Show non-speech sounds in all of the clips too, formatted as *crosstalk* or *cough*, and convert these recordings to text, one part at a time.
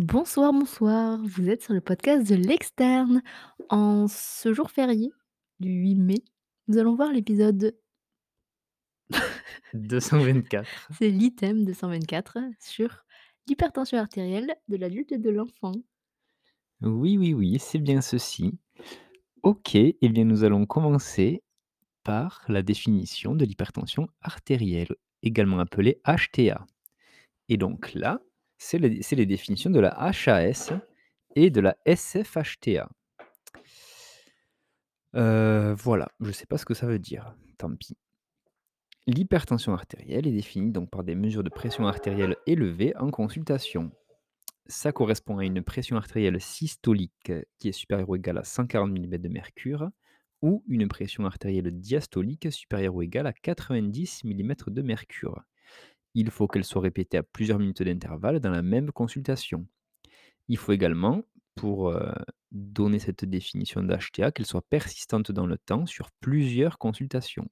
Bonsoir, bonsoir, vous êtes sur le podcast de l'externe. En ce jour férié du 8 mai, nous allons voir l'épisode *laughs* 224. c'est l'item 224 sur l'hypertension artérielle de l'adulte et de l'enfant. Oui, oui, oui, c'est bien ceci. OK, eh bien nous allons commencer par la définition de l'hypertension artérielle, également appelée HTA. Et donc là, c'est les définitions de la HAS et de la SFHTA. Heu, voilà, je ne sais pas ce que ça veut dire, tant pis. L'hypertension artérielle est définie donc par des mesures de pression artérielle élevées en consultation. Ça correspond à une pression artérielle systolique euh, qui est supérieure ou égale à 140 millimètres de mercure ou une pression artérielle diastolique supérieure ou égale à 90 millimètres de mercure. Il faut qu'elle soit répétée à plusieurs minutes d'intervalle dans la même consultation. Il faut également, pour donner cette définition d'HTA, qu'elle soit persistante dans le temps sur plusieurs consultations.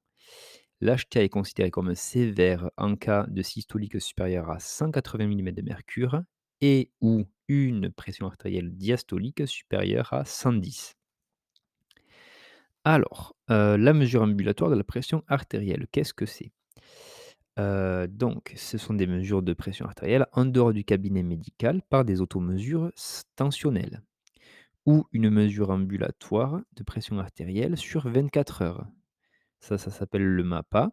L'HTA est considéré comme sévère en cas de systolique supérieure à 180 millimètres de mercure et ou une pression artérielle diastolique supérieure à 110. Alors, la mesure ambulatoire de la pression artérielle, qu'est-ce que c'est? Heu, donc ce sont des mesures de pression artérielle en dehors du cabinet médical par des automesures tensionnelles ou une mesure ambulatoire de pression artérielle sur 24 heures. Ça, ça s'appelle le MAPA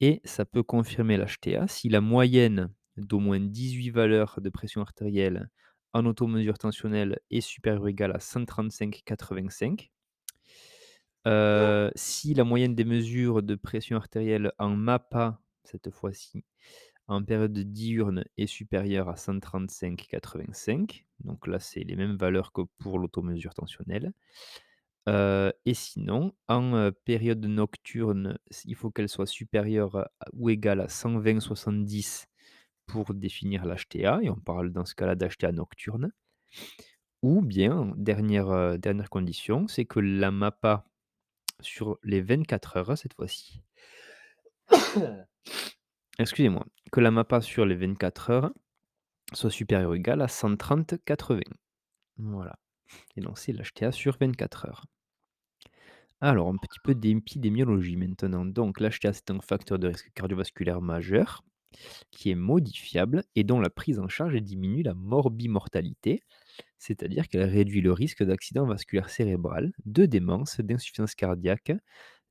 et ça peut confirmer l'HTA si la moyenne d'au moins 18 valeurs de pression artérielle en automesure tensionnelle est supérieure ou égale à 135/85. Heu, si la moyenne des mesures de pression artérielle en MAPA, cette fois-ci, en période diurne est supérieure à 135/85, donc là, c'est les mêmes valeurs que pour l'automesure tensionnelle. Heu et sinon, en, heu, période nocturne, il faut qu'elle soit supérieure ou égale à 120/70 pour définir l'HTA et on parle dans ce cas-là d'HTA nocturne. Ou bien, dernière, heu, dernière condition, c'est que la MAPA sur les 24 heures cette fois-ci, excusez-moi, que la MAPA sur les 24 heures soit supérieure ou égale à 130/80. Voilà et donc c'est l'HTA sur 24 heures. Alors, un petit peu d'épidémiologie maintenant. Donc, l'HTA, c'est un facteur de risque cardiovasculaire majeur qui est modifiable et dont la prise en charge diminue la morbimortalité, c'est-à-dire qu'elle réduit le risque d'accident vasculaire cérébral, de démence, d'insuffisance cardiaque,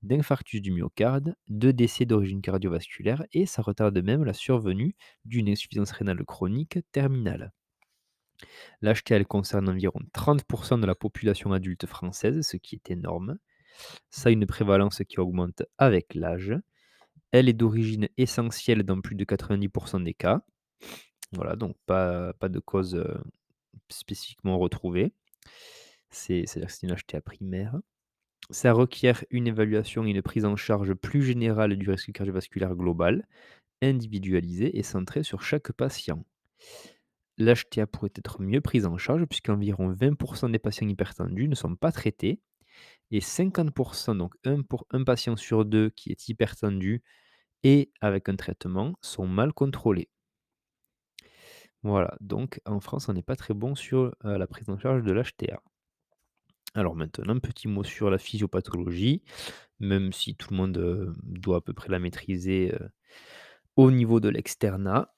d'infarctus du myocarde, de décès d'origine cardiovasculaire et ça retarde même la survenue d'une insuffisance rénale chronique terminale. L'HTA, elle concerne environ 30% de la population adulte française, ce qui est énorme. Ça a une prévalence qui augmente avec l'âge. Elle est d'origine essentielle dans plus de 90% des cas. Voilà, donc pas pas de cause, heu, spécifiquement retrouvée. C'est c'est-à-dire que c'est une HTA primaire. Ça requiert une évaluation et une prise en charge plus générale du risque cardiovasculaire global, individualisée et centrée sur chaque patient. L'HTA pourrait être mieux prise en charge puisqu'environ 20% des patients hypertendus ne sont pas traités et 50% donc un pour un patient sur 2 qui est hypertendu et avec un traitement sont mal contrôlés. Voilà, donc en France, on n'est pas très bon sur, heu, la prise en charge de l'HTA. Alors maintenant, petit mot sur la physiopathologie, même si tout le monde, heu, doit à peu près la maîtriser, heu, au niveau de l'externat.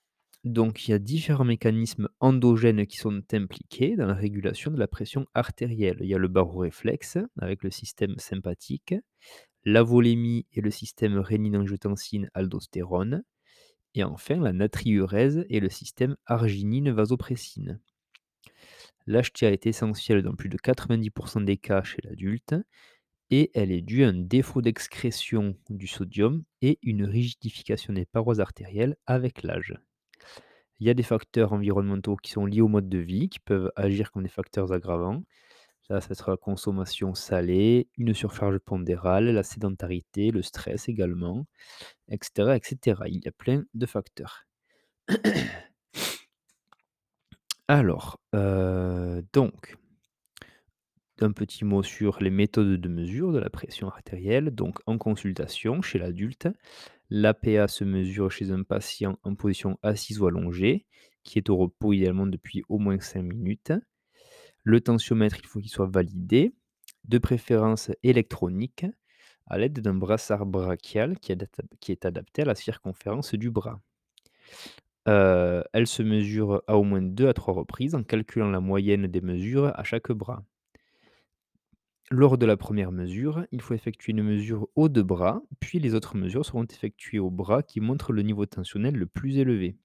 Donc il y a différents mécanismes endogènes qui sont impliqués dans la régulation de la pression artérielle. Il y a le baroréflexe avec le système sympathique, la volémie et le système rénine-angiotensin-aldostérone et enfin la natriurèse et le système arginine-vasopressine. L'HTA est essentielle dans plus de 90% des cas chez l'adulte et elle est due à un défaut d'excrétion du sodium et une rigidification des parois artérielles avec l'âge. Il y a des facteurs environnementaux qui sont liés au mode de vie, qui peuvent agir comme des facteurs aggravants. Ça, ça sera la consommation salée, une surcharge pondérale, la sédentarité, le stress également, et cetera, et cetera. Il y a plein de facteurs. Alors, heu, donc un petit mot sur les méthodes de mesure de la pression artérielle. Donc en consultation chez l'adulte, l'APA se mesure chez un patient en position assise ou allongée qui est au repos idéalement depuis au moins 5 minutes. Le tensiomètre, il faut qu'il soit validé, de préférence électronique, à l'aide d'un brassard brachial qui est adapté à la circonférence du bras. Heu, elle se mesure à au moins 2 à 3 reprises en calculant la moyenne des mesures à chaque bras. Lors de la première mesure, il faut effectuer une mesure aux 2 bras, puis les autres mesures seront effectuées au bras qui montre le niveau tensionnel le plus élevé.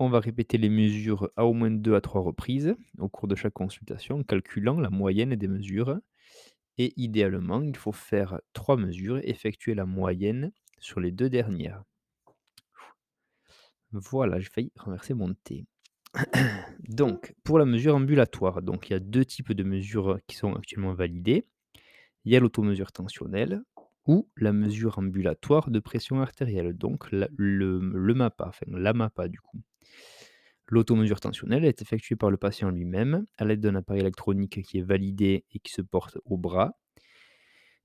On va répéter les mesures à au moins 2 à 3 reprises au cours de chaque consultation, en calculant la moyenne des mesures et idéalement, il faut faire 3 mesures et effectuer la moyenne sur les 2 dernières. Voilà, j'ai failli renverser mon thé. *clears throat* Donc, pour la mesure ambulatoire, donc il y a 2 types de mesures qui sont actuellement validées. Il y a l'automesure tensionnelle ou la mesure ambulatoire de pression artérielle, donc la le le MAPA, enfin la MAPA du coup. L'automesure tensionnelle est effectuée par le patient lui-même à l'aide d'un appareil électronique qui est validé et qui se porte au bras.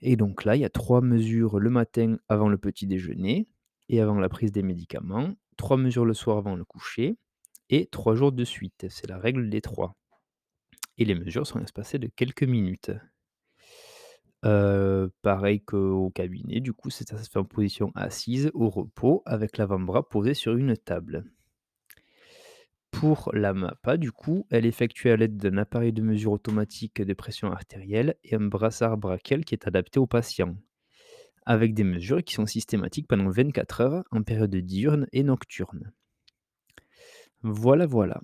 Et donc là, il y a 3 mesures le matin avant le petit déjeuner et avant la prise des médicaments, 3 mesures le soir avant le coucher et 3 jours de suite. C'est la règle des 3. Et les mesures sont espacées de quelques minutes. Heu, pareil qu'au cabinet, du coup, c'est en position assise, au repos, avec l'avant-bras posé sur une table. Pour la MAPA, du coup, elle est effectuée à l'aide d'un appareil de mesure automatique de pression artérielle et un brassard brachial qui est adapté au patient, avec des mesures qui sont systématiques pendant 24 heures en période diurne et nocturne. Voilà, voilà.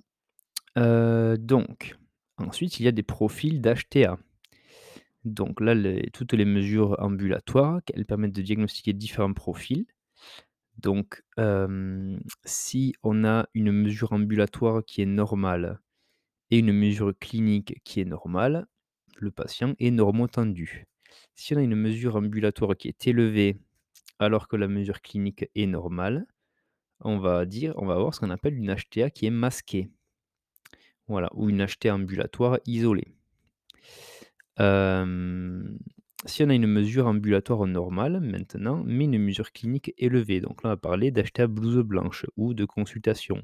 Heu, donc, ensuite, il y a des profils d'HTA. Donc là, toutes les mesures ambulatoires, elles permettent de diagnostiquer différents profils. Donc, hem, si on a une mesure ambulatoire qui est normale et une mesure clinique qui est normale, le patient est normotendu. Si on a une mesure ambulatoire qui est élevée, alors que la mesure clinique est normale, on va dire avoir ce qu'on appelle une HTA qui est masquée. Voilà, ou une HTA ambulatoire isolée. Si on a une mesure ambulatoire normale maintenant, mais une mesure clinique élevée, donc là on va parler d'HTA blouse blanche ou de consultation.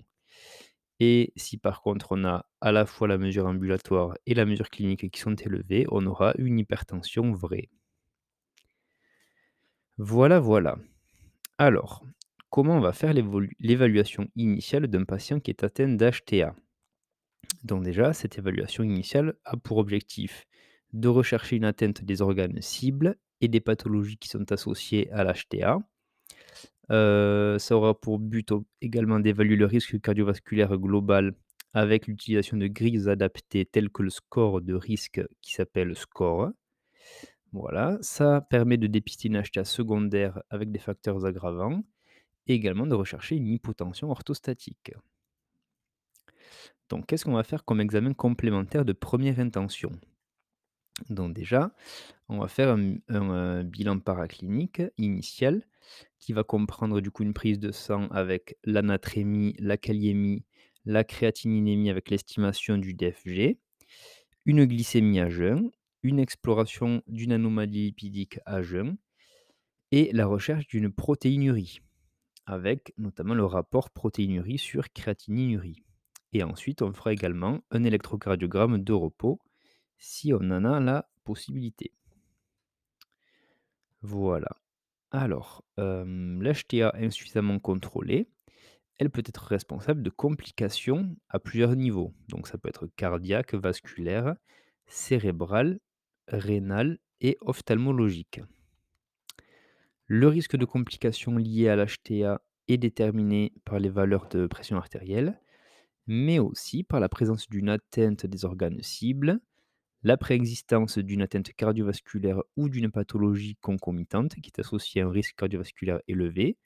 Et si par contre on a à la fois la mesure ambulatoire et la mesure clinique qui sont élevées, on aura une hypertension vraie. Voilà, voilà. Alors, comment on va faire l'évaluation initiale d'un patient qui est atteint d'HTA? Donc déjà, cette évaluation initiale a pour objectif de rechercher une atteinte des organes cibles et des pathologies qui sont associées à l'HTA. Ça aura pour but également d'évaluer le risque cardiovasculaire global avec l'utilisation de grilles adaptées telles que le score de risque qui s'appelle SCORE. Voilà, ça permet de dépister une HTA secondaire avec des facteurs aggravants et également de rechercher une hypotension orthostatique. Donc qu'est-ce qu'on va faire comme examen complémentaire de première intention? Donc déjà, on va faire un heu, bilan paraclinique initial qui va comprendre du coup une prise de sang avec l'anatrémie, la kaliémie, la créatininémie avec l'estimation du DFG, une glycémie à jeun, une exploration d'une anomalie lipidique à jeun et la recherche d'une protéinurie, avec notamment le rapport protéinurie sur créatininurie. Et ensuite, on fera également un électrocardiogramme de repos si on en a la possibilité. Voilà. Alors, l'HTA insuffisamment contrôlée, elle peut être responsable de complications à plusieurs niveaux. Donc ça peut être cardiaque, vasculaire, cérébral, rénal et ophtalmologique. Le risque de complications liées à l'HTA est déterminé par les valeurs de pression artérielle, mais aussi par la présence d'une atteinte des organes cibles, la préexistence d'une atteinte cardiovasculaire ou d'une pathologie concomitante qui est associée à un risque cardiovasculaire élevé,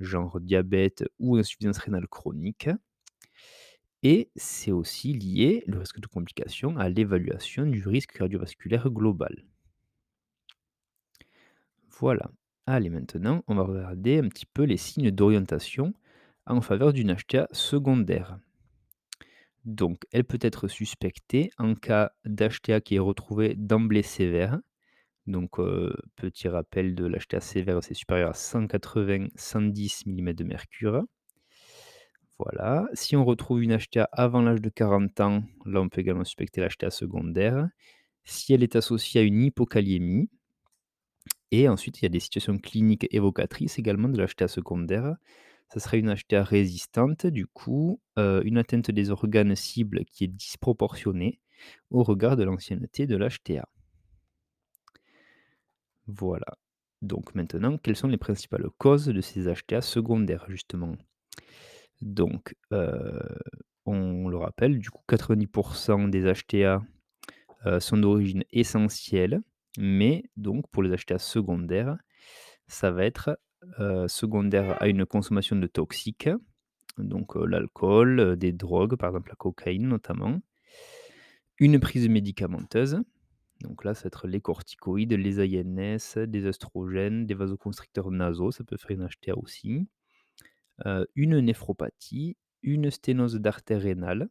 genre diabète ou insuffisance rénale chronique. Et c'est aussi lié, le risque de complication, à l'évaluation du risque cardiovasculaire global. Voilà. Allez, maintenant, on va regarder un petit peu les signes d'orientation en faveur d'une HTA secondaire. Donc, elle peut être suspectée en cas d'HTA qui est retrouvé d'emblée sévère. Donc, heu, petit rappel de l'HTA sévère, c'est supérieur à 180-110 millimètres de mercure. Voilà. Si on retrouve une HTA avant l'âge de 40 ans, là, on peut également suspecter l'HTA secondaire. Si elle est associée à une hypokaliémie et ensuite, il y a des situations cliniques évocatrices également de l'HTA secondaire. Ça serait une HTA résistante, du coup, heu, une atteinte des organes cibles qui est disproportionnée au regard de l'ancienneté de l'HTA. Voilà. Donc maintenant, quelles sont les principales causes de ces HTA secondaires, justement? Donc, heu, on le rappelle, du coup, 90% des HTA, heu, sont d'origine essentielle, mais donc pour les HTA secondaires, ça va être, heu, secondaire à une consommation de toxiques, donc heu, l'alcool, heu, des drogues, par exemple la cocaïne notamment, une prise médicamenteuse, donc là, ça va être les corticoïdes, les ANS, des œstrogènes, des vasoconstricteurs nasaux, ça peut faire une HTA aussi, une néphropathie, une sténose d'artère rénale,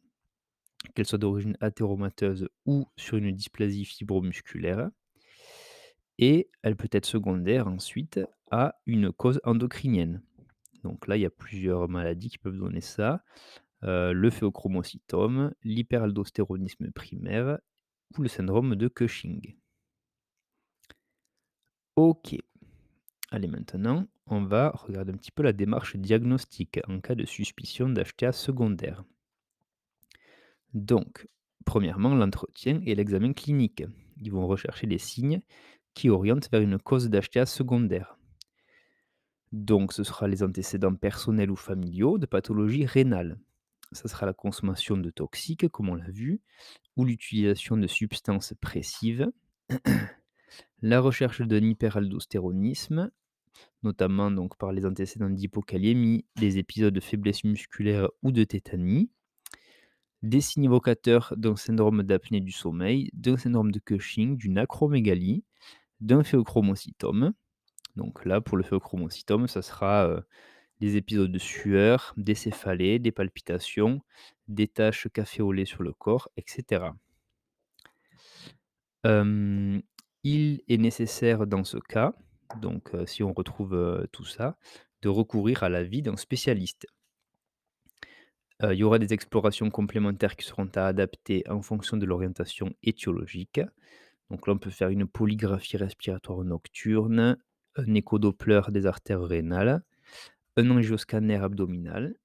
qu'elle soit d'origine athéromateuse ou sur une dysplasie fibromusculaire. Et elle peut être secondaire ensuite à une cause endocrinienne. Donc là, il y a plusieurs maladies qui peuvent donner ça, heu, le phéochromocytome, l'hyperaldostéronisme primaire ou le syndrome de Cushing. OK. Allez, maintenant, on va regarder un petit peu la démarche diagnostique en cas de suspicion d'HTA secondaire. Donc, premièrement, l'entretien et l'examen clinique. Ils vont rechercher les signes qui orientent vers une cause d'HTA secondaire. Donc, ce sera les antécédents personnels ou familiaux de pathologie rénale. Ça sera la consommation de toxiques, comme on l'a vu, ou l'utilisation de substances pressives. *clears throat* la recherche d'un hyperaldostéronisme, notamment donc par les antécédents d'hypokaliémie, des épisodes de faiblesse musculaire ou de tétanie. Des signes évocateurs d'un syndrome d'apnée du sommeil, d'un syndrome de Cushing, d'une acromégalie, d'un phéochromocytome. Donc là, pour le phéochromocytome, ça sera, heu, des épisodes de sueur, des céphalées, des palpitations, des taches café au lait sur le corps, et cetera. Hem, il est nécessaire dans ce cas, donc heu, si on retrouve, heu, tout ça, de recourir à l'avis d'un spécialiste. Il y aura des explorations complémentaires qui seront à adapter en fonction de l'orientation étiologique. Donc là, on peut faire une polygraphie respiratoire nocturne, un échodoppler des artères rénales, un angioscanner abdominal,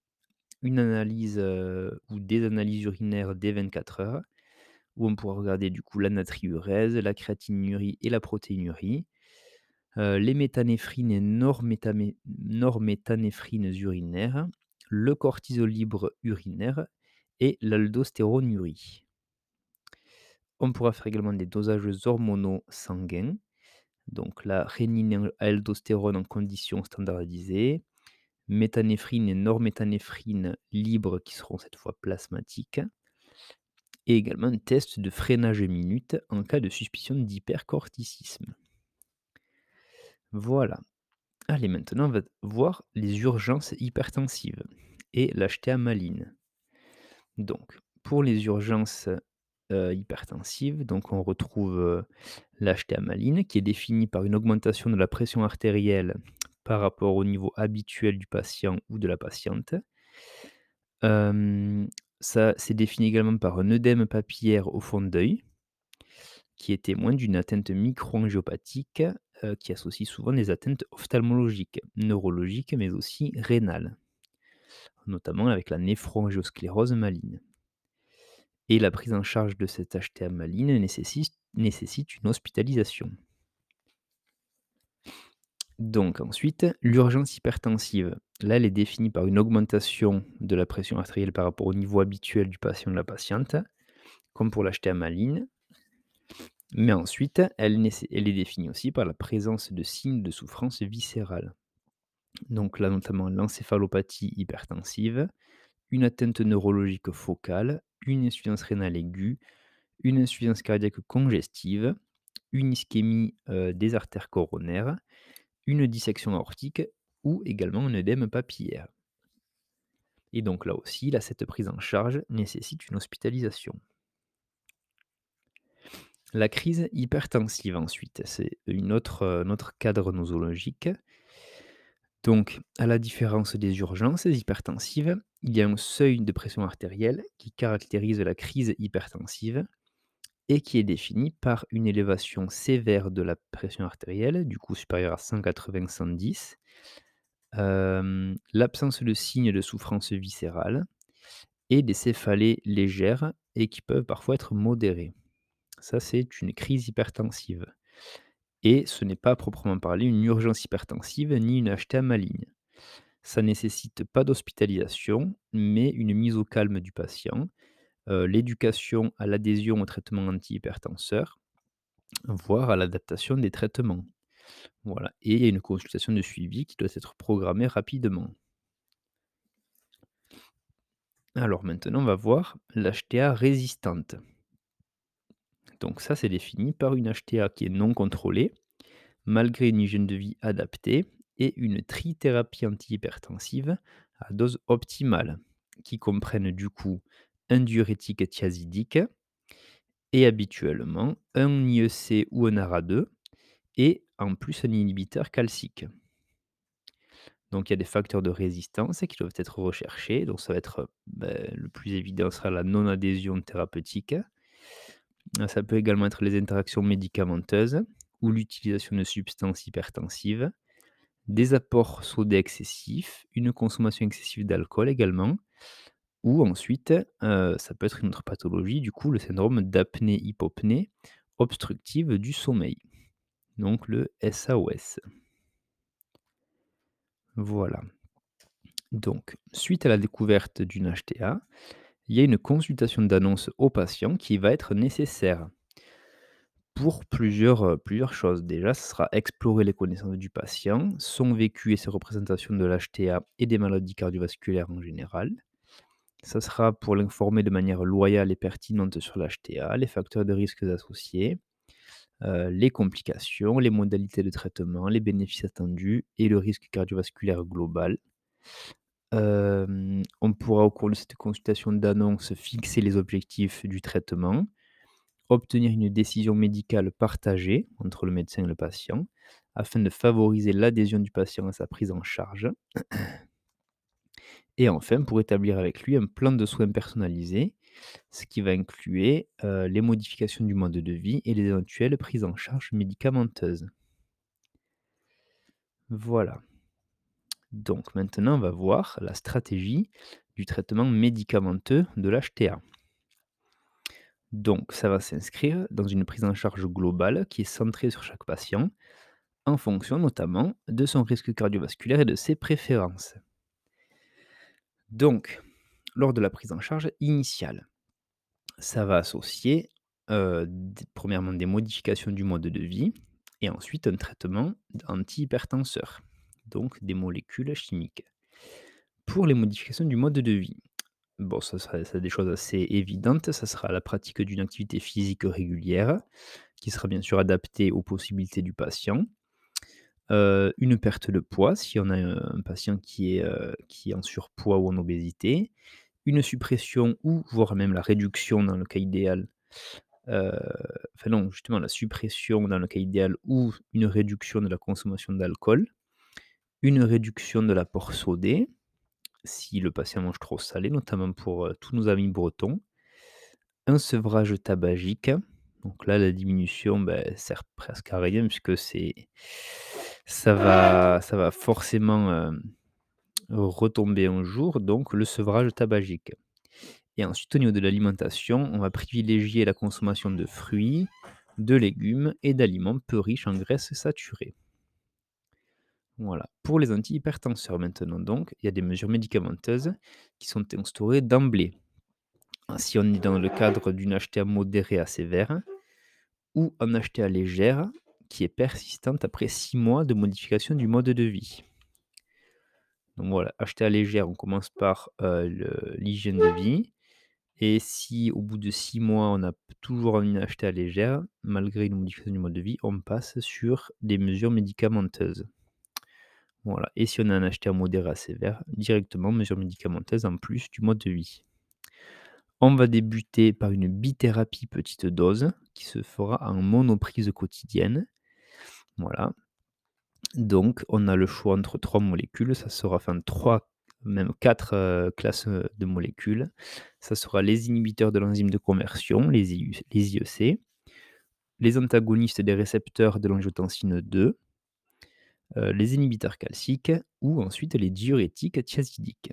une analyse, heu, ou des analyses urinaires dès 24 heures, où on pourra regarder du coup la natriurèse, la créatinurie et la protéinurie, heu, les méthanéphrines et normétamé norméthanéphrines urinaires, le cortisol libre urinaire et l'aldostéronurie. On pourra faire également des dosages hormonaux sanguins, donc la rénine-aldostérone en conditions standardisées, méthanéphrine et norméthanéphrine libres qui seront cette fois plasmatiques et également un test de freinage minute en cas de suspicion d'hypercorticisme. Voilà. Allez, maintenant, on va voir les urgences hypertensives et l'HTA maline. Donc, pour les urgences, heu, hypertensives, donc on retrouve, heu, l'HTA maline qui est définie par une augmentation de la pression artérielle par rapport au niveau habituel du patient ou de la patiente. Ça c'est défini également par un œdème papillaire au fond d'œil, qui est témoin d'une atteinte micro-angiopathique, heu, qui associe souvent des atteintes ophtalmologiques, neurologiques, mais aussi rénales, notamment avec la néphroangiosclérose maligne et la prise en charge de cette HTA maligne nécessite une hospitalisation. Donc ensuite, l'urgence hypertensive. Là, elle est définie par une augmentation de la pression artérielle par rapport au niveau habituel du patient de la patiente, comme pour l'HTA maligne. Mais ensuite, elle est définie aussi par la présence de signes de souffrance viscérale. Donc là, notamment l'encéphalopathie hypertensive, une atteinte neurologique focale, une insuffisance rénale aiguë, une insuffisance cardiaque congestive, une ischémie des artères coronaires, une dissection aortique ou également un œdème papillaire. Et donc là aussi, cette prise en charge nécessite une hospitalisation. La crise hypertensive ensuite, c'est une un autre cadre nosologique. Donc, à la différence des urgences hypertensives, il y a un seuil de pression artérielle qui caractérise la crise hypertensive et qui est défini par une élévation sévère de la pression artérielle, du coup supérieure à 180-110, hem, l'absence de signes de souffrance viscérale et des céphalées légères et qui peuvent parfois être modérées. Ça, c'est une crise hypertensive et ce n'est pas à proprement parler une urgence hypertensive ni une HTA maligne. Ça nécessite pas d'hospitalisation, mais une mise au calme du patient, heu, l'éducation à l'adhésion au traitement antihypertenseur, voire à l'adaptation des traitements. Voilà et une consultation de suivi qui doit être programmée rapidement. Alors maintenant, on va voir l'HTA résistante. Donc ça, c'est défini par une HTA qui est non contrôlée, malgré une hygiène de vie adaptée et une trithérapie antihypertensive à dose optimale, qui comprennent du coup un diurétique thiazidique et habituellement un IEC ou un ARA2 et en plus un inhibiteur calcique. Donc il y a des facteurs de résistance qui doivent être recherchés. Donc ça va être, beh, le plus évident sera la non-adhésion thérapeutique. Ça peut également être les interactions médicamenteuses ou l'utilisation de substances hypertensives, des apports sodés excessifs, une consommation excessive d'alcool également ou ensuite, heu, ça peut être une autre pathologie, du coup, le syndrome d'apnée-hypopnée obstructive du sommeil, donc le SAOS. Voilà. Donc, suite à la découverte d'une HTA, il y a une consultation d'annonce au patient qui va être nécessaire pour plusieurs, heu, plusieurs choses. Déjà, ce sera explorer les connaissances du patient, son vécu et ses représentations de l'HTA et des maladies cardiovasculaires en général. Ça sera pour l'informer de manière loyale et pertinente sur l'HTA, les facteurs de risques associés, heu, les complications, les modalités de traitement, les bénéfices attendus et le risque cardiovasculaire global. On pourra au cours de cette consultation d'annonce fixer les objectifs du traitement, obtenir une décision médicale partagée entre le médecin et le patient, afin de favoriser l'adhésion du patient à sa prise en charge. Et enfin, pour établir avec lui un plan de soins personnalisé, ce qui va incluer, heu, les modifications du mode de vie et les éventuelles prises en charge médicamenteuses. Voilà. Donc maintenant, on va voir la stratégie du traitement médicamenteux de l'HTA. Donc ça va s'inscrire dans une prise en charge globale qui est centrée sur chaque patient, en fonction notamment de son risque cardiovasculaire et de ses préférences. Donc, lors de la prise en charge initiale, ça va associer, heu, d premièrement des modifications du mode de vie et ensuite un traitement d'antihypertenseur, donc des molécules chimiques. Pour les modifications du mode de vie, bon ça sera des choses assez évidentes, ça sera la pratique d'une activité physique régulière, qui sera bien sûr adaptée aux possibilités du patient. Heu, une perte de poids, si on a, un patient qui est, heu, qui est en surpoids ou en obésité. Une suppression ou voire même la réduction dans le cas idéal, heu, enfin non, justement la suppression dans le cas idéal ou une réduction de la consommation d'alcool. Une réduction de l'apport sodé, si le patient mange trop salé, notamment pour, heu, tous nos amis bretons. Un sevrage tabagique, donc là la diminution, beh, sert presque à rien puisque c'est ça va ça va forcément, hem, retomber un jour, donc le sevrage tabagique. Et ensuite au niveau de l'alimentation, on va privilégier la consommation de fruits, de légumes et d'aliments peu riches en graisses saturées. Voilà. Pour les antihypertenseurs maintenant donc, il y a des mesures médicamenteuses qui sont instaurées d'emblée. Si on est dans le cadre d'une HTA modérée à sévère ou en HTA légère qui est persistante après 6 mois de modification du mode de vie. Donc voilà, HTA légère, on commence par, le l'hygiène de vie et si au bout de 6 mois, on a toujours une HTA légère, malgré une modification du mode de vie, on passe sur des mesures médicamenteuses. Voilà et si on a un HTA modéré à sévère, directement mesures médicamenteuses en plus du mode de vie. On va débuter par une bithérapie petite dose qui se fera en monoprise quotidienne. Voilà. Donc on a le choix entre 3 molécules, ça sera enfin 3, même 4, heu, classes, heu, de molécules. Ça sera les inhibiteurs de l'enzyme de conversion, les IEC, les antagonistes des récepteurs de l'angiotensine 2, heu, les inhibiteurs calciques ou ensuite les diurétiques thiazidiques.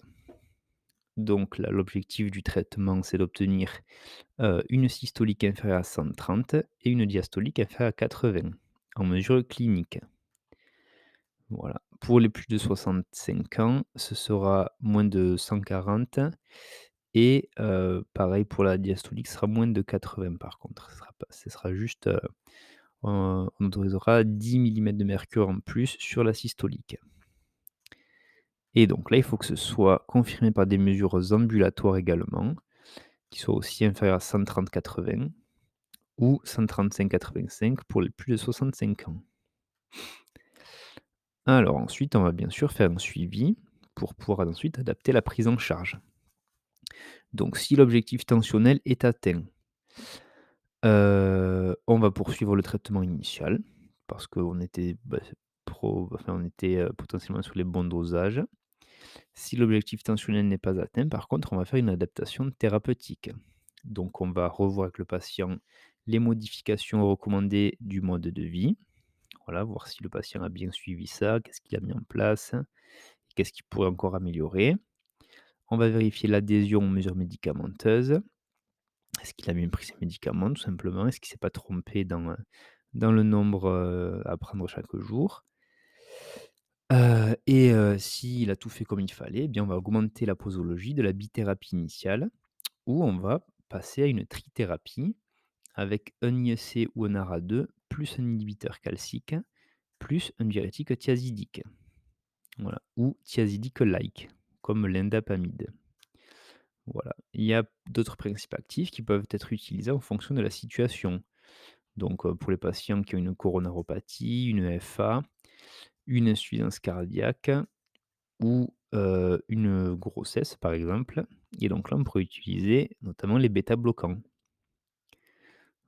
Donc l'objectif du traitement, c'est d'obtenir, heu, une systolique inférieure à 130 et une diastolique inférieure à 80 en mesure clinique. Voilà. Pour les plus de 65 ans, ce sera moins de 140 et heu, pareil pour la diastolique, ce sera moins de 80 par contre. Ce ce sera juste, on autorisera 10 millimètres de mercure en plus sur la systolique. Et donc là, il faut que ce soit confirmé par des mesures ambulatoires également, qui soient aussi inférieures à 130-80 ou 135-85 pour les plus de 65 ans. Alors ensuite, on va bien sûr faire un suivi pour pouvoir ensuite adapter la prise en charge. Donc si l'objectif tensionnel est atteint, heu, on va poursuivre le traitement initial parce qu'on était, bah, heu, potentiellement sur les bons dosages. Si l'objectif tensionnel n'est pas atteint, par contre, on va faire une adaptation thérapeutique. Donc on va revoir avec le patient les modifications recommandées du mode de vie. Voilà, voir si le patient a bien suivi ça, qu'est-ce qu'il a mis en place, qu'est-ce qu'il pourrait encore améliorer. On va vérifier l'adhésion aux mesures médicamenteuses. Est-ce qu'il a bien pris ses médicaments tout simplement? Est-ce qu'il s'est pas trompé dans, dans le nombre, heu, à prendre chaque jour? Heu et s'il a tout fait comme il fallait, eh bien, on va augmenter la posologie de la bithérapie initiale ou on va passer à une trithérapie avec un IEC ou un ARA2 plus un inhibiteur calcique, plus un diurétique thiazidique. Voilà, ou thiazidique-like, comme l'indapamide. Voilà. Il y a d'autres principes actifs qui peuvent être utilisés en fonction de la situation. Donc, pour les patients qui ont une coronaropathie, une FA, une insuffisance cardiaque ou, une grossesse, par exemple et donc là, on pourrait utiliser notamment les bêta-bloquants.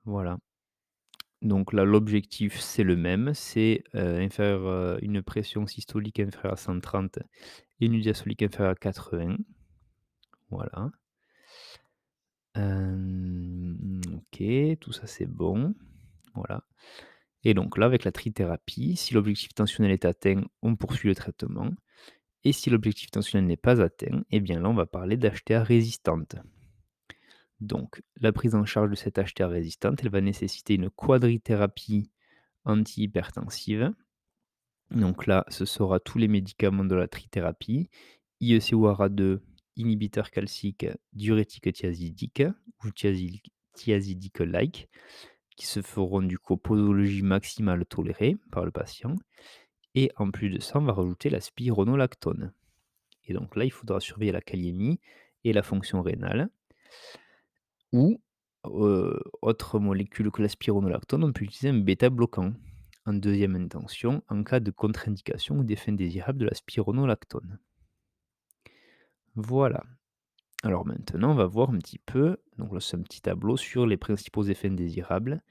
Voilà. Donc là, l'objectif, c'est le même, c'est, une pression systolique inférieure à 130 et une diastolique inférieure à 80. Voilà. OK, tout ça, c'est bon. Voilà et donc là, avec la trithérapie, si l'objectif tensionnel est atteint, on poursuit le traitement et si l'objectif tensionnel n'est pas atteint, eh bien là, on va parler d'HTA résistante. Donc la prise en charge de cette HTA résistante, elle va nécessiter une quadrithérapie antihypertensive. Donc là, ce sera tous les médicaments de la trithérapie, IEC ou ARA2, inhibiteur calcique, diurétique thiazidique ou thiazidique-like, qui se feront du coup posologie maximale tolérée par le patient et en plus de ça, on va rajouter la spironolactone et donc là, il faudra surveiller la kaliémie et la fonction rénale ou, heu, autre molécule que la spironolactone, on peut utiliser un bêta-bloquant en deuxième intention en cas de contre-indication ou d'effet indésirable de la spironolactone. Voilà. Alors maintenant, on va voir un petit peu, donc là, c'est un petit tableau sur les principaux effets indésirables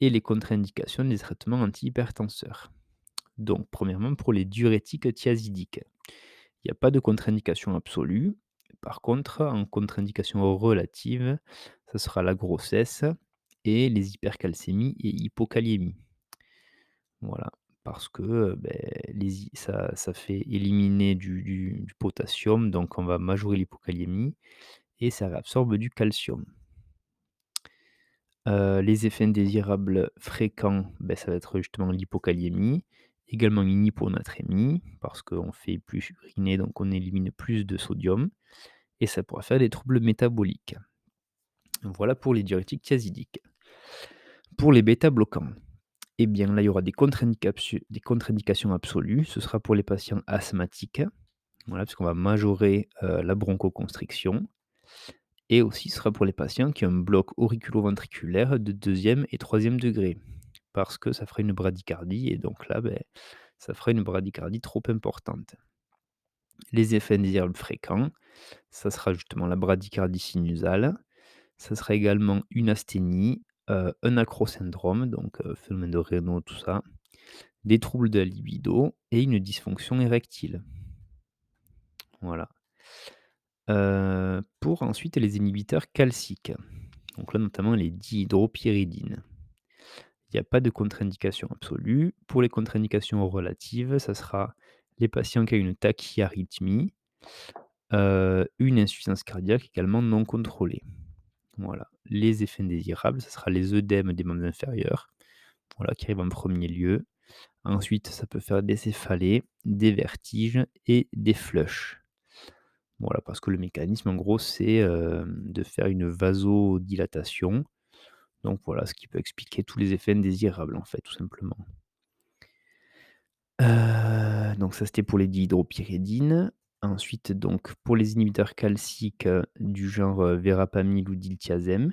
et les contre-indications des traitements antihypertenseurs. Donc premièrement, pour les diurétiques thiazidiques, il n'y a pas de contre-indication absolue. Par contre, en contre-indication relative, ça sera la grossesse et les hypercalcémies et hypokaliémies. Voilà, parce que, hy ça fait éliminer du potassium, donc on va majorer l'hypokaliémie et ça réabsorbe du calcium. Les effets indésirables fréquents, beh, ça va être justement l'hypokaliémie, également une hyponatrémie parce qu'on fait plus uriner, donc on élimine plus de sodium et ça pourra faire des troubles métaboliques. Voilà pour les diurétiques thiazidiques. Pour les bêta-bloquants, eh bien là, il y aura des contre-indicatio des contre-indications absolues. Ce sera pour les patients asthmatiques, voilà, parce qu'on va majorer, heu, la bronchoconstriction et aussi ce sera pour les patients qui ont un bloc auriculo-ventriculaire de deuxième et troisième degré, parce que ça ferait une bradycardie et donc là, beh, ça ferait une bradycardie trop importante. Les effets indésirables fréquents, ça sera justement la bradycardie sinusale, ça sera également une asthénie, heu, un acrosyndrome, donc heu, phénomène de Raynaud, tout ça, des troubles de libido et une dysfonction érectile. Voilà. Heu, pour ensuite les inhibiteurs calciques, donc là notamment les dihydropyridines. Il y a pas de contre-indication absolue. Pour les contre-indications relatives, ça sera les patients qui ont une tachyarrhythmie, heu, une insuffisance cardiaque également non contrôlée. Voilà. Les effets indésirables, ça sera les œdèmes des membres inférieurs, voilà, qui arrivent en premier lieu. Ensuite, ça peut faire des céphalées, des vertiges et des flushs. Voilà, parce que le mécanisme, en gros, c'est, hem, de faire une vasodilatation. Donc voilà, ce qui peut expliquer tous les effets indésirables, en fait, tout simplement. Heu, donc ça, c'était pour les dihydropyridines. Ensuite, donc pour les inhibiteurs calciques, heu, du genre, heu, Verapamil ou Diltiazem,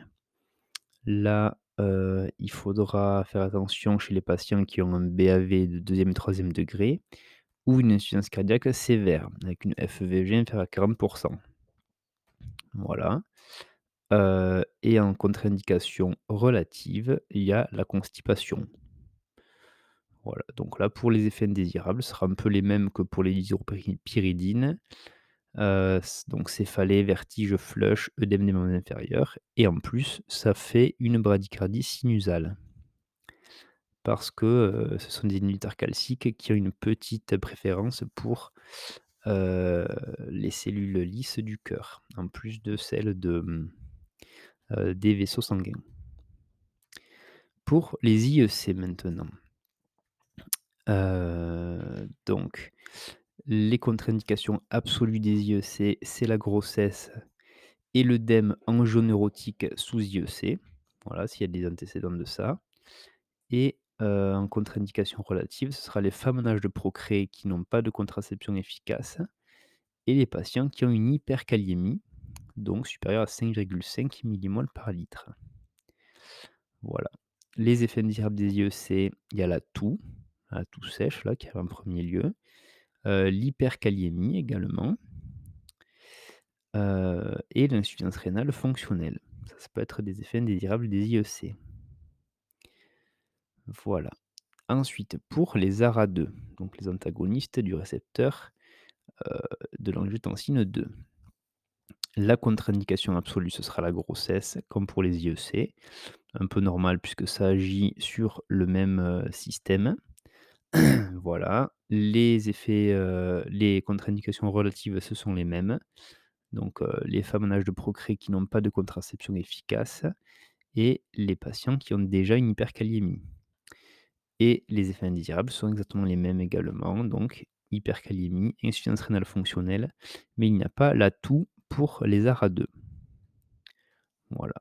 là, heu, il faudra faire attention chez les patients qui ont un BAV de deuxième et troisième degré ou une insuffisance cardiaque sévère, avec une FEVG inférieure à 40% Voilà. Heu et en contre-indication relative, il y a la constipation. Voilà, donc là, pour les effets indésirables, ce sera un peu les mêmes que pour les pyridines. Heu, c donc céphalée, vertige, flush, œdème des membres et en plus, ça fait une bradycardie sinusale. Parce que, heu, ce sont des inhibiteurs calciques qui ont une petite préférence pour, heu, les cellules lisses du cœur, en plus de celles de, heu, des vaisseaux sanguins. Pour les IEC maintenant. Donc les contre-indications absolues des IEC, c'est la grossesse et l'œdème angioneurotique sous IEC. Voilà, s'il y a des antécédents de ça et en contre-indication relative, ce sera les femmes en âge de procréer qui n'ont pas de contraception efficace et les patients qui ont une hyperkaliémie, donc supérieure à 5,5 millimoles par litre. Voilà. Les effets indésirables des IEC, il y a la toux, la toux sèche là qui arrive en premier lieu, heu, l'hyperkaliémie également heu et l'insuffisance rénale fonctionnelle. Ça, ça peut être des effets indésirables des IEC. Voilà. Ensuite, pour les ARA2, donc les antagonistes du récepteur, heu, de l'angiotensine 2. La contre-indication absolue, ce sera la grossesse, comme pour les IEC. Un peu normal puisque ça agit sur le même, système. *clears throat* Voilà. Les effets, heu, les contre-indications relatives, ce sont les mêmes. Donc, heu, les femmes en âge de procréer qui n'ont pas de contraception efficace et les patients qui ont déjà une hyperkaliémie. Et les effets indésirables sont exactement les mêmes également, donc hyperkaliémie, insuffisance rénale fonctionnelle, mais il n'y a pas l'atout pour les ARA2. Voilà.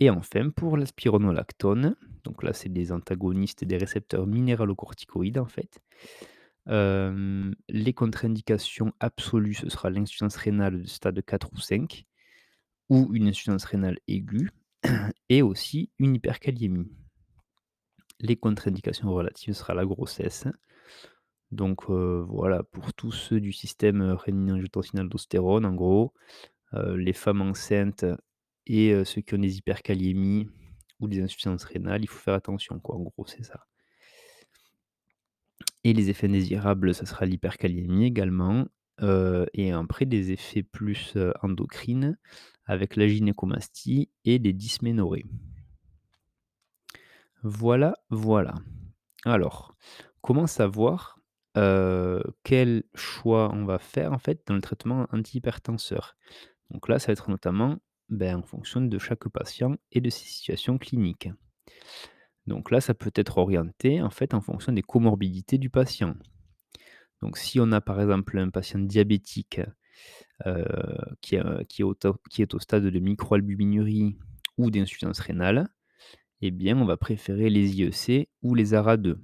Et enfin, pour la spironolactone, donc là, c'est des antagonistes des récepteurs minéralocorticoïdes, en fait. Les contre-indications absolues, ce sera l'insuffisance rénale de stade 4 ou 5 ou une insuffisance rénale aiguë *clears throat* et aussi une hyperkaliémie. Les contre-indications relatives, ce sera la grossesse. Donc, voilà, pour tous ceux du système, heu, rénine-angiotensin-aldostérone, en gros, heu, les femmes enceintes et heu, ceux qui ont des hyperkaliémies ou des insuffisances rénales, il faut faire attention, quoi, en gros, c'est ça. Et les effets indésirables, ça sera l'hyperkaliémie également, heu et après des effets plus, heu, endocrines avec la gynécomastie et des dysménorrhées. Voilà, voilà. Alors, comment savoir, heu, quel choix on va faire, en fait, dans le traitement antihypertenseur? Donc là, ça va être notamment, ben, en fonction de chaque patient et de ses situations cliniques. Donc là, ça peut être orienté, en fait, en fonction des comorbidités du patient. Donc si on a, par exemple, un patient diabétique, heu, qui est au qui est au stade de microalbuminurie ou d'insuffisance rénale, eh bien, on va préférer les IEC ou les ARA2.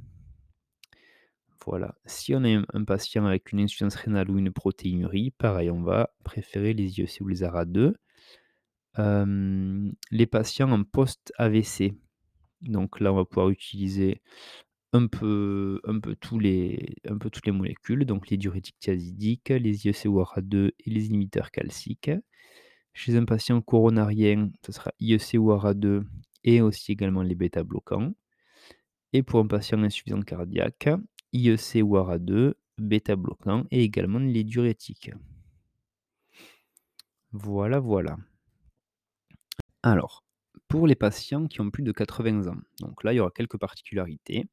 Voilà. Si on a un patient avec une insuffisance rénale ou une protéinurie, pareil, on va préférer les IEC ou les ARA2. Les patients en post-AVC, donc là, on va pouvoir utiliser un peu tous les toutes les molécules, donc les diurétiques thiazidiques, les IEC ou ARA2 et les inhibiteurs calciques. Chez un patient coronarien, ce sera IEC ou ARA2 et aussi également les bêta bloquants. et pour un patient insuffisant cardiaque, IEC ou ARA2, bêta-bloquants et également les diurétiques. Voilà, voilà. Alors, pour les patients qui ont plus de 80 ans, donc là, il y aura quelques particularités.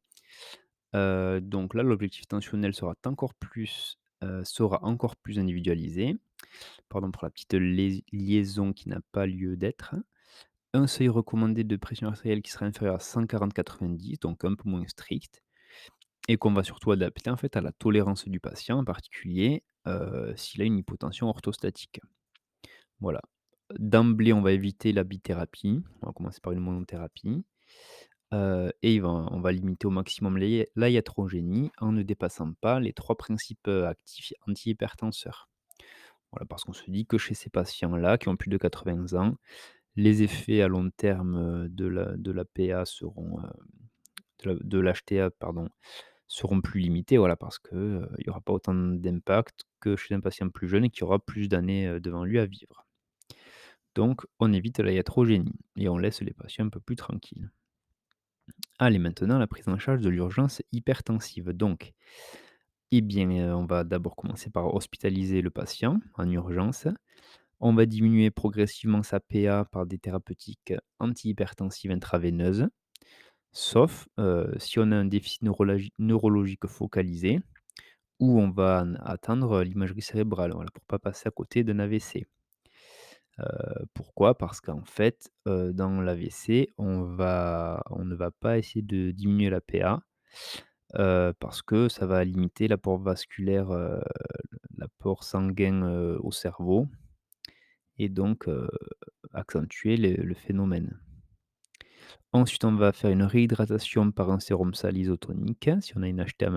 Heu, donc là, l'objectif tensionnel sera encore plus, heu, sera encore individualisé. Pardon pour la petite liaison qui n'a pas lieu d'être. Un seuil recommandé de pression artérielle qui sera inférieur à 140/90, donc un peu moins strict et qu'on va surtout adapter en fait à la tolérance du patient, en particulier, heu, s'il a une hypotension orthostatique. Voilà. D'emblée, on va éviter la bithérapie, on va commencer par une monothérapie, heu et va on va limiter au maximum iatrogénie en ne dépassant pas les 3 principes, heu, actifs antihypertenseurs. Voilà, parce qu'on se dit que chez ces patients-là, qui ont plus de 80 ans, les effets à long terme, heu, de la de l'APA seront, l'HTA seront plus limités, voilà, parce que, heu, il y aura pas autant d'impact que chez un patient plus jeune et qui aura plus d'années, devant lui à vivre. Donc on évite la iatrogénie et on laisse les patients un peu plus tranquilles. Allez, maintenant la prise en charge de l'urgence hypertensive. Donc, eh bien, heu, on va d'abord commencer par hospitaliser le patient en urgence. On va diminuer progressivement sa PA par des thérapeutiques antihypertensives intraveineuses, sauf, heu, si on a un déficit neurologi neurologique focalisé ou on va n attendre l'imagerie cérébrale, pour pas passer à côté d'un AVC. Heu, pourquoi? Parce qu'en fait, heu, dans l'AVC, on on ne va pas essayer de diminuer la PA, heu, parce que ça va limiter l'apport vasculaire, l'apport sanguin, au cerveau et donc accentuer le phénomène. Ensuite, on va faire une réhydratation par un sérum sale isotonique, si on a une HTA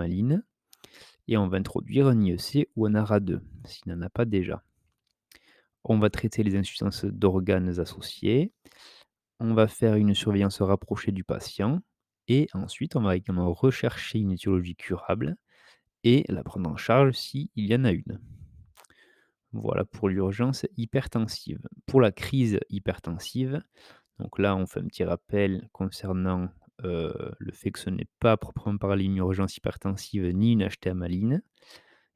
et on va introduire un IEC ou un ARA2, s'il n'en a pas déjà. On va traiter les insuffisances d'organes associées. On va faire une surveillance rapprochée du patient et ensuite on va également rechercher une étiologie curable et la prendre en charge s'il y en a une. Voilà pour l'urgence hypertensive. Pour la crise hypertensive, donc là on fait un petit rappel concernant, heu, le fait que ce n'est pas proprement parler une urgence hypertensive ni une HTA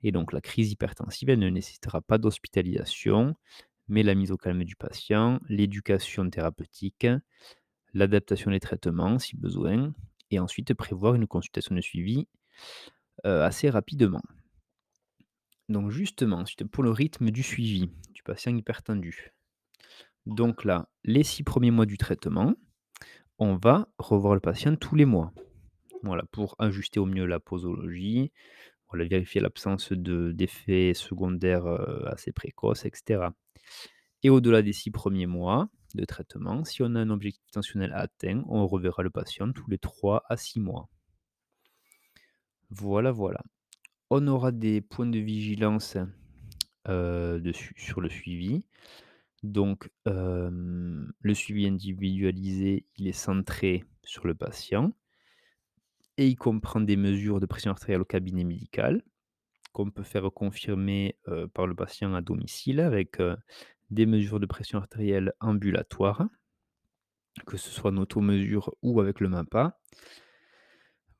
et donc la crise hypertensive, elle ne nécessitera pas d'hospitalisation, mais la mise au calme du patient, l'éducation thérapeutique, l'adaptation des traitements si besoin et ensuite prévoir une consultation de suivi, heu, assez rapidement. Donc justement, pour le rythme du suivi du patient hypertendu. Donc là, les 6 premiers mois du traitement, on va revoir le patient tous les mois. Voilà, pour ajuster au mieux la posologie, voilà, vérifier l'absence de d'effets secondaires, assez précoces et cetera. Et au-delà des 6 premiers mois de traitement, si on a un objectif tensionnel atteint, on reverra le patient tous les 3 à 6 mois. Voilà, voilà. On aura des points de vigilance, sur le suivi. Donc, le suivi individualisé, il est centré sur le patient et il comprend des mesures de pression artérielle au cabinet médical, qu'on peut faire confirmer, heu, par le patient à domicile avec, heu, des mesures de pression artérielle ambulatoires, que ce soit en automesure ou avec le MAPA.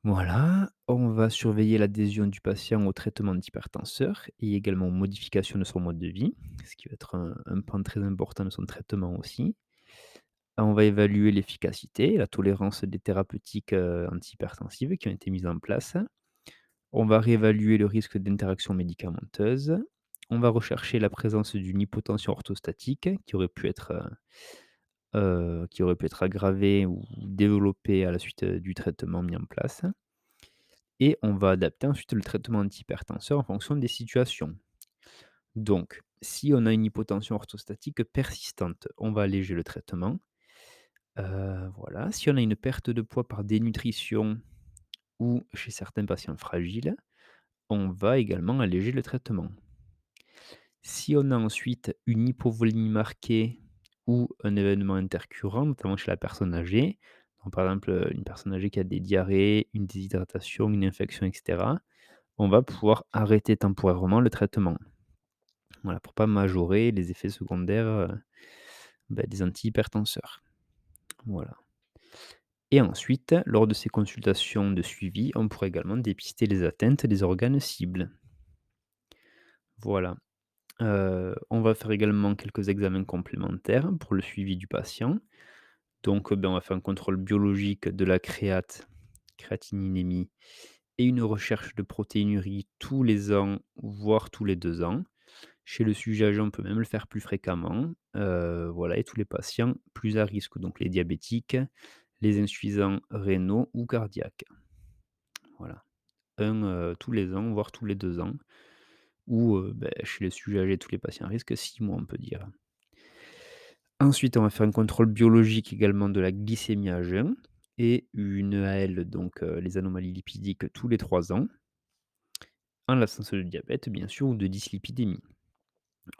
Voilà, on va surveiller l'adhésion du patient au traitement d'hypertenseur et également aux modifications de son mode de vie, ce qui va être un pan très important de son traitement aussi. On va évaluer l'efficacité et la tolérance des thérapeutiques, antihypertensives qui ont été mises en place. On va réévaluer le risque d'interaction médicamenteuse. On va rechercher la présence d'une hypotension orthostatique qui aurait pu être, qui aurait pu être aggravée ou développée à la suite, du traitement mis en place. Et on va adapter ensuite le traitement antihypertenseur en fonction des situations. Donc, si on a une hypotension orthostatique persistante, on va alléger le traitement. Heu, voilà, si on a une perte de poids par dénutrition ou chez certains patients fragiles, on va également alléger le traitement. Si on a ensuite une hypovolémie marquée ou un événement intercurrent, notamment chez la personne âgée, par exemple, heu, une personne âgée qui a des diarrhées, une déshydratation, une infection et cetera, on va pouvoir arrêter temporairement le traitement. Voilà, pour pas majorer les effets secondaires, heu, bah, des antihypertenseurs. Voilà. Et ensuite, lors de ces consultations de suivi, on pourrait également dépister les atteintes des organes cibles. Voilà. Heu, on va faire également quelques examens complémentaires pour le suivi du patient. Donc, heu, ben, on va faire un contrôle biologique de la créate créatininémie et une recherche de protéinurie tous les ans, voire tous les 2 ans. Chez le sujet âgé, on peut même le faire plus fréquemment, heu, voilà et tous les patients plus à risque, donc les diabétiques, les insuffisants rénaux ou cardiaques. Voilà. Un, heu, tous les ans, voire tous les 2 ans ou, heu, beh, chez les sujets âgés, tous les patients à risque, 6 mois, on peut dire. Ensuite, on va faire un contrôle biologique également de la glycémie à jeun et une EAL, donc les anomalies lipidiques tous les 3 ans. En l'absence de diabète, bien sûr, ou de dyslipidémie,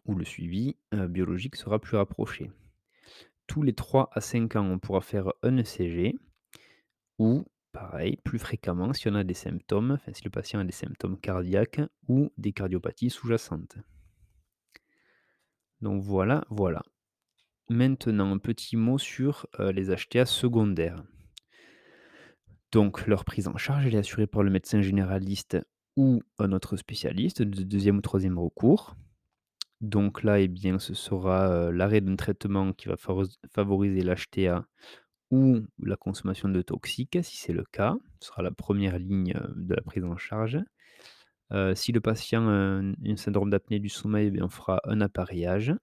où le suivi, biologique sera plus rapproché. Tous les 3 à 5 ans, on pourra faire un ECG ou pareil, plus fréquemment si on a des symptômes, si le patient a des symptômes cardiaques ou des cardiopathies sous-jacentes. Donc voilà, voilà. Maintenant, un petit mot sur, les HTA secondaires. Donc leur prise en charge, est assurée par le médecin généraliste ou un autre spécialiste de deuxième ou troisième recours. Donc là, eh bien, ce sera, l'arrêt d'un traitement qui va favoriser l'HTA ou la consommation de toxiques, si c'est le cas. Ce sera la première ligne, de la prise en charge. Si le patient a un syndrome d'apnée du sommeil, eh bien, on fera un appareillage.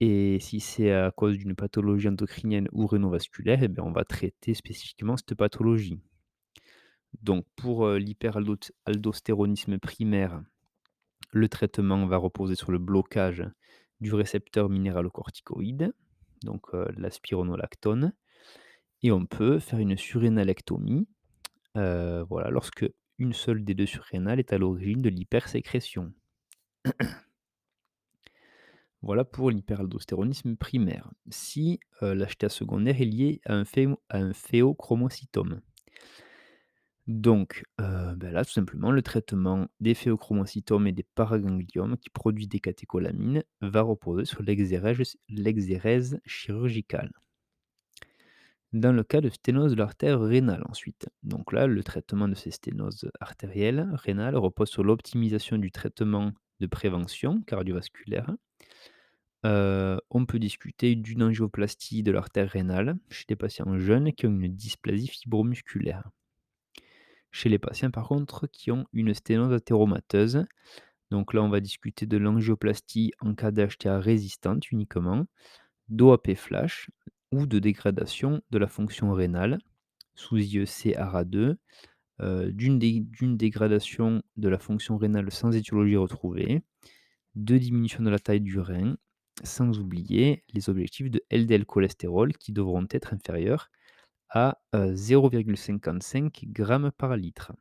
Et si c'est à cause d'une pathologie endocrinienne ou rénovasculaire, eh on va traiter spécifiquement cette pathologie. Donc pour, heu, l'hyperaldot aldostéronisme primaire, le traitement va reposer sur le blocage du récepteur minéralocorticoïde, donc heu, la spironolactone et on peut faire une surrénalectomie, heu, voilà, lorsque une seule des 2 surrénales est à l'origine de l'hypersécrétion. *clears throat* Voilà pour l'hyperaldostéronisme primaire. Si, heu, l'HTA secondaire est lié à un à un phéochromocytome. Donc, heu, bah, là, tout simplement, le traitement des phéochromocytomes et des paragangliomes qui produisent des catécholamines va reposer sur l'exérèse chirurgicale. Dans le cas de sténose de l'artère rénale ensuite, donc là, le traitement de ces sténoses artérielles rénales repose sur l'optimisation du traitement de prévention cardiovasculaire. Heu, on peut discuter d'une angioplastie de l'artère rénale chez des patients jeunes qui ont une dysplasie fibromusculaire. Chez les patients par contre qui ont une sténose athéromateuse, donc là on va discuter de l'angioplastie en cas d'HTA résistante uniquement, d'OAP flash ou de dégradation de la fonction rénale sous IEC ARA2, heu, d'une dé d'une dégradation de la fonction rénale sans étiologie retrouvée, de diminution de la taille du rein, sans oublier les objectifs de LDL cholestérol qui devront être inférieurs à, heu, 0,55 grammes par litre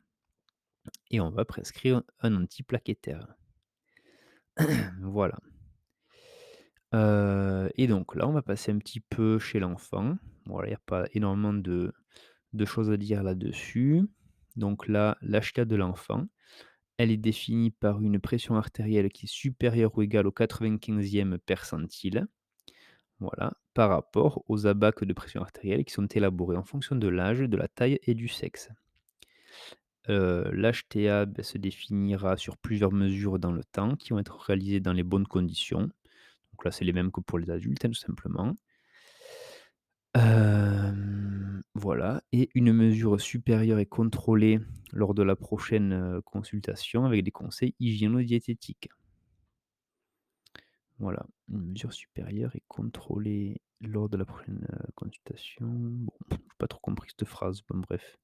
et on va prescrire un antiplaquettaire. *clears throat* Voilà. Et donc là, on va passer un petit peu chez l'enfant. Voilà, il y a pas énormément de de choses à dire là-dessus. Donc là, l'HTA de l'enfant, elle est définie par une pression artérielle qui est supérieure ou égale au 95e percentile. Voilà, par rapport aux ABAC de pression artérielle qui sont élaborés en fonction de l'âge, de la taille et du sexe. Heu, l'HTA, bah, se définira sur plusieurs mesures dans le temps qui vont être réalisées dans les bonnes conditions. Donc là, c'est les mêmes que pour les adultes, hein, tout simplement. Voilà et une mesure supérieure est contrôlée lors de la prochaine, consultation avec des conseils hygiéno-diététiques. Voilà, une mesure supérieure est contrôlée lors de la prochaine, heu, consultation. Bon, j'ai pas trop compris cette phrase, bon bref.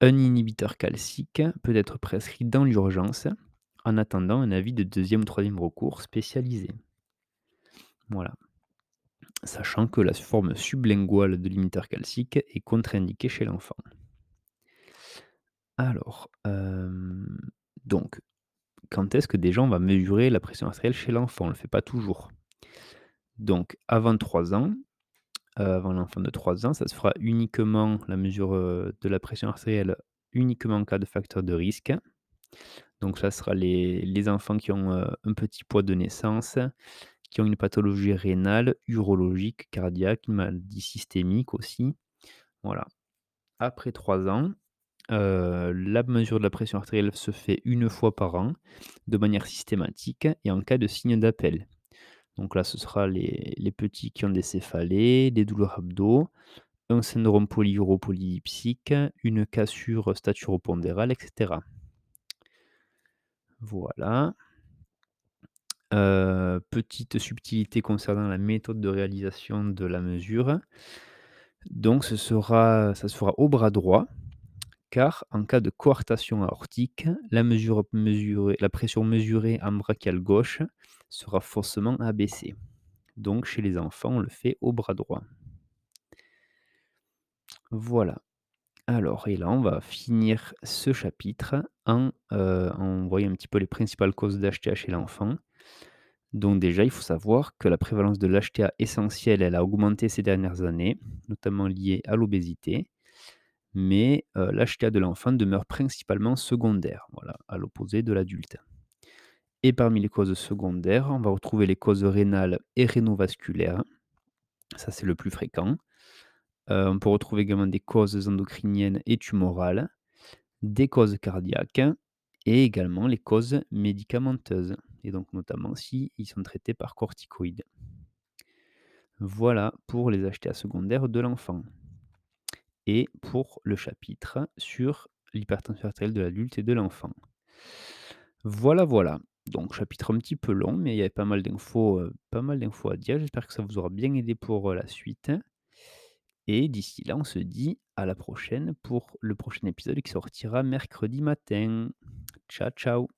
Un inhibiteur calcique peut être prescrit dans l'urgence, en attendant un avis de deuxième ou troisième recours spécialisé. Voilà. Sachant que la forme sublinguale de l'inhibiteur calcique est contre-indiquée chez l'enfant. Alors, hem, donc, quand est-ce que déjà on va mesurer la pression artérielle chez l'enfant? On le fait pas toujours. Donc avant 3 ans, heu, avant l'enfant de 3 ans, ça se fera uniquement la mesure, heu, de la pression artérielle uniquement en cas de facteur de risque. Donc ça sera les enfants qui ont, heu, un petit poids de naissance, qui ont une pathologie rénale, urologique, cardiaque, une maladie systémique aussi, Voilà. Après 3 ans, la mesure de la pression artérielle se fait 1 fois par an, de manière systématique et en cas de signe d'appel. Donc là, ce sera les petits qui ont des céphalées, des douleurs abdos, un syndrome polyuropolypsique, une cassure staturo-pondérale et cetera. Voilà. Heu, petite subtilité concernant la méthode de réalisation de la mesure. Donc ce sera ça se au bras droit, car en cas de coartation aortique, la mesure la pression mesurée en brachial gauche sera faussement abaissée. Donc chez les enfants, on le fait au bras droit. Voilà. Alors et là, on va finir ce chapitre en, en voyant un petit peu les principales causes d'HTA chez l'enfant. Donc déjà, il faut savoir que la prévalence de l'HTA essentielle, elle a augmenté ces dernières années, notamment liée à l'obésité. Mais, heu, l'HTA de l'enfant demeure principalement secondaire, à l'opposé de l'adulte. Et parmi les causes secondaires, on va retrouver les causes rénales et rénovasculaires. Ça, c'est le plus fréquent. Heu, on peut retrouver également des causes endocriniennes et tumorales, des causes cardiaques et également les causes médicamenteuses et donc notamment si ils sont traités par corticoïdes. Voilà pour les HTA secondaires de l'enfant et pour le chapitre sur l'hypertension artérielle de l'adulte et de l'enfant. Voilà, voilà. Donc chapitre un petit peu long, mais il y avait pas mal d'infos, heu, pas mal d'infos à dire. J'espère que ça vous aura bien aidé pour, heu, la suite et d'ici là, on se dit à la prochaine pour le prochain épisode qui sortira mercredi matin. Ciao, ciao.